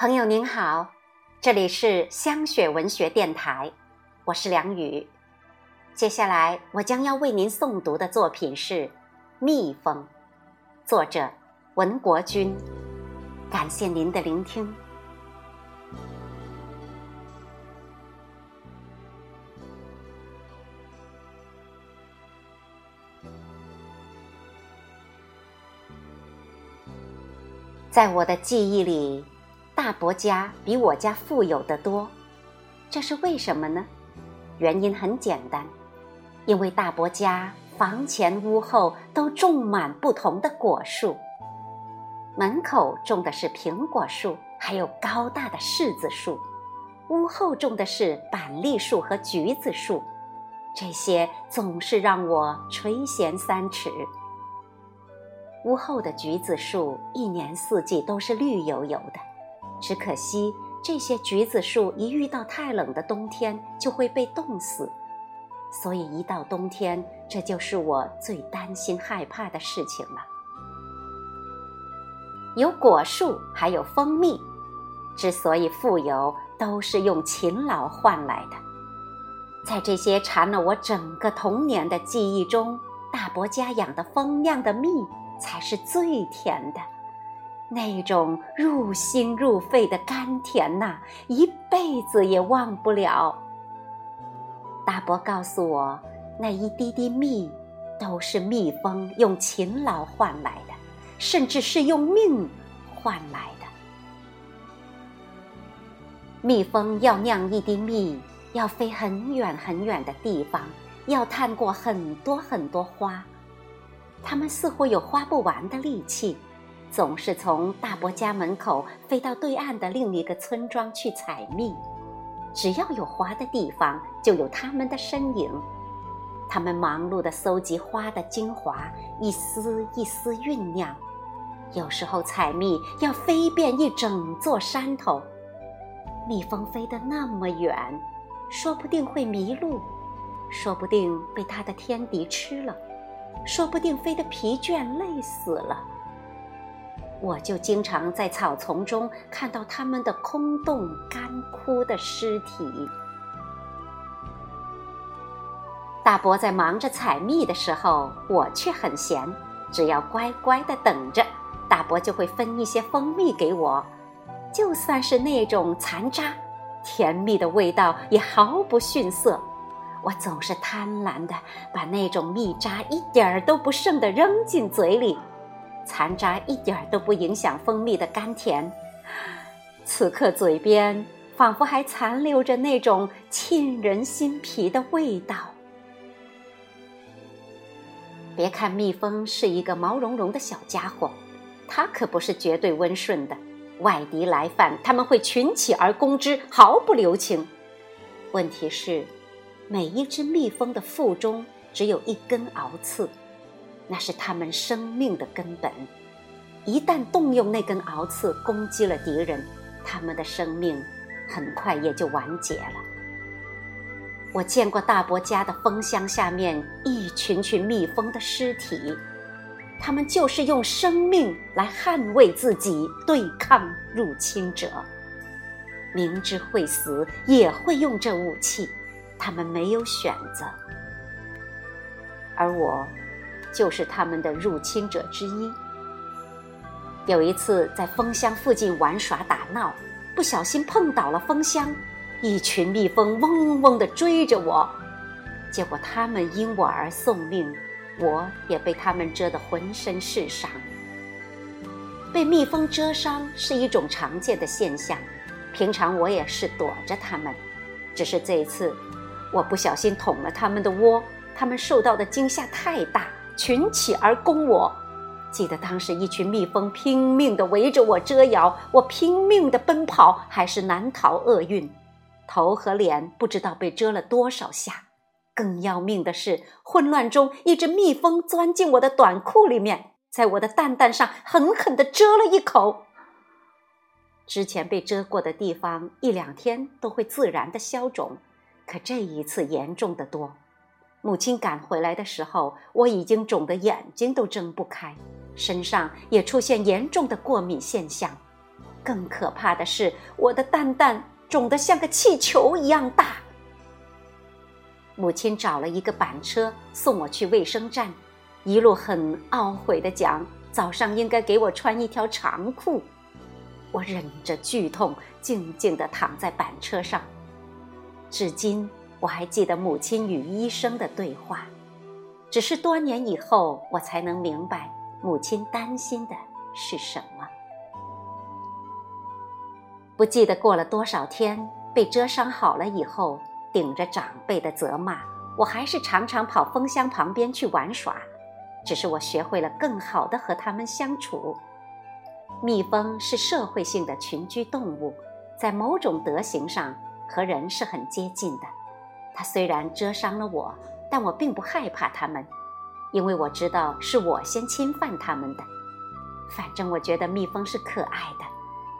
朋友您好，这里是香雪文学电台，我是梁宇。接下来我将要为您诵读的作品是《蜜蜂》，作者文国军。感谢您的聆听。在我的记忆里。大伯家比我家富有得多，这是为什么呢？原因很简单，因为大伯家房前屋后都种满不同的果树，门口种的是苹果树，还有高大的柿子树；屋后种的是板栗树和橘子树，这些总是让我垂涎三尺。屋后的橘子树一年四季都是绿油油的。只可惜，这些橘子树一遇到太冷的冬天就会被冻死，所以一到冬天，这就是我最担心害怕的事情了。有果树，还有蜂蜜，之所以富有，都是用勤劳换来的。在这些馋了我整个童年的记忆中，大伯家养的蜂酿的蜜才是最甜的。那种入心入肺的甘甜呐，一辈子也忘不了。大伯告诉我，那一滴滴蜜，都是蜜蜂用勤劳换来的，甚至是用命换来的。蜜蜂要酿一滴蜜，要飞很远很远的地方，要探过很多很多花，它们似乎有花不完的力气。总是从大伯家门口飞到对岸的另一个村庄去采蜜，只要有花的地方，就有他们的身影。他们忙碌地搜集花的精华，一丝一丝酝酿。有时候采蜜要飞遍一整座山头，蜜蜂飞得那么远，说不定会迷路，说不定被它的天敌吃了，说不定飞得疲倦累死了。我就经常在草丛中看到他们的空洞、干枯的尸体。大伯在忙着采蜜的时候，我却很闲，只要乖乖的等着，大伯就会分一些蜂蜜给我。就算是那种残渣，甜蜜的味道也毫不逊色。我总是贪婪的把那种蜜渣一点儿都不剩的扔进嘴里。残渣一点儿都不影响蜂蜜的甘甜，此刻嘴边仿佛还残留着那种沁人心脾的味道。别看蜜蜂是一个毛茸茸的小家伙，它可不是绝对温顺的。外敌来犯，他们会群起而攻之，毫不留情。问题是，每一只蜜蜂的腹中只有一根螯刺。那是他们生命的根本，一旦动用那根螯刺攻击了敌人，他们的生命很快也就完结了。我见过大伯家的蜂箱下面一群群蜜蜂的尸体，他们就是用生命来捍卫自己，对抗入侵者。明知会死，也会用这武器，他们没有选择。而我。就是他们的入侵者之一。有一次在蜂箱附近玩耍打闹，不小心碰倒了蜂箱，一群蜜蜂嗡嗡地追着我，结果他们因我而送命，我也被他们蛰得浑身是伤。被蜜蜂蛰伤是一种常见的现象，平常我也是躲着它们，只是这一次我不小心捅了他们的窝，他们受到的惊吓太大。群起而攻我，记得当时一群蜜蜂拼命地围着我蛰咬，我拼命地奔跑，还是难逃厄运，头和脸不知道被蛰了多少下。更要命的是，混乱中一只蜜蜂钻进我的短裤里面，在我的蛋蛋上狠狠地蛰了一口。之前被蛰过的地方一两天都会自然的消肿，可这一次严重的多。母亲赶回来的时候，我已经肿得眼睛都睁不开，身上也出现严重的过敏现象。更可怕的是，我的蛋蛋肿得像个气球一样大。母亲找了一个板车送我去卫生站，一路很懊悔地讲：“早上应该给我穿一条长裤。”我忍着剧痛，静静地躺在板车上。至今我还记得母亲与医生的对话，只是多年以后，我才能明白母亲担心的是什么。不记得过了多少天，被蛰伤好了以后，顶着长辈的责骂，我还是常常跑蜂箱旁边去玩耍。只是我学会了更好的和它们相处。蜜蜂是社会性的群居动物，在某种德行上和人是很接近的。它虽然蛰伤了我，但我并不害怕它们，因为我知道是我先侵犯它们的。反正我觉得蜜蜂是可爱的。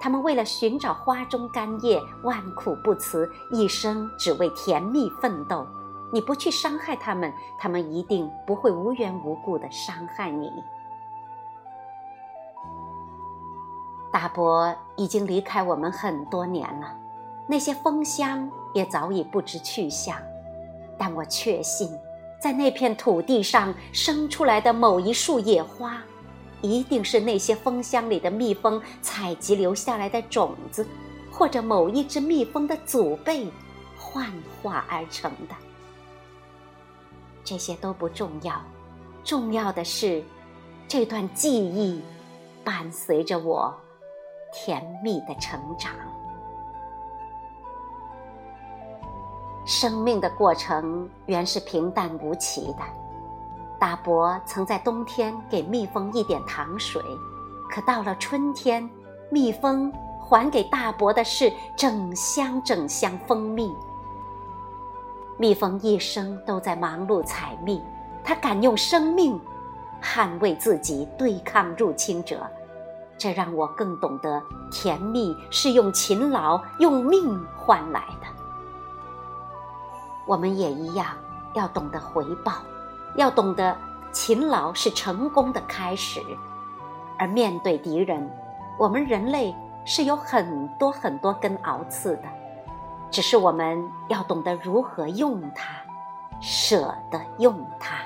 它们为了寻找花中干叶，万苦不辞，一生只为甜蜜奋斗。你不去伤害它们，它们一定不会无缘无故的伤害你。大伯已经离开我们很多年了，那些蜂箱也早已不知去向，但我确信，在那片土地上生出来的某一束野花。一定是那些蜂箱里的蜜蜂采集留下来的种子，或者某一只蜜蜂的祖辈幻化而成的。这些都不重要，重要的是，这段记忆伴随着我甜蜜的成长。生命的过程原是平淡无奇的。大伯曾在冬天给蜜蜂一点糖水，可到了春天，蜜蜂还给大伯的是整箱整箱蜂蜜。蜜蜂一生都在忙碌采蜜，它敢用生命捍卫自己，对抗入侵者，这让我更懂得甜蜜是用勤劳、用命换来的。我们也一样，要懂得回报。要懂得，勤劳是成功的开始，而面对敌人，我们人类是有很多很多根鳌刺的，只是我们要懂得如何用它，舍得用它。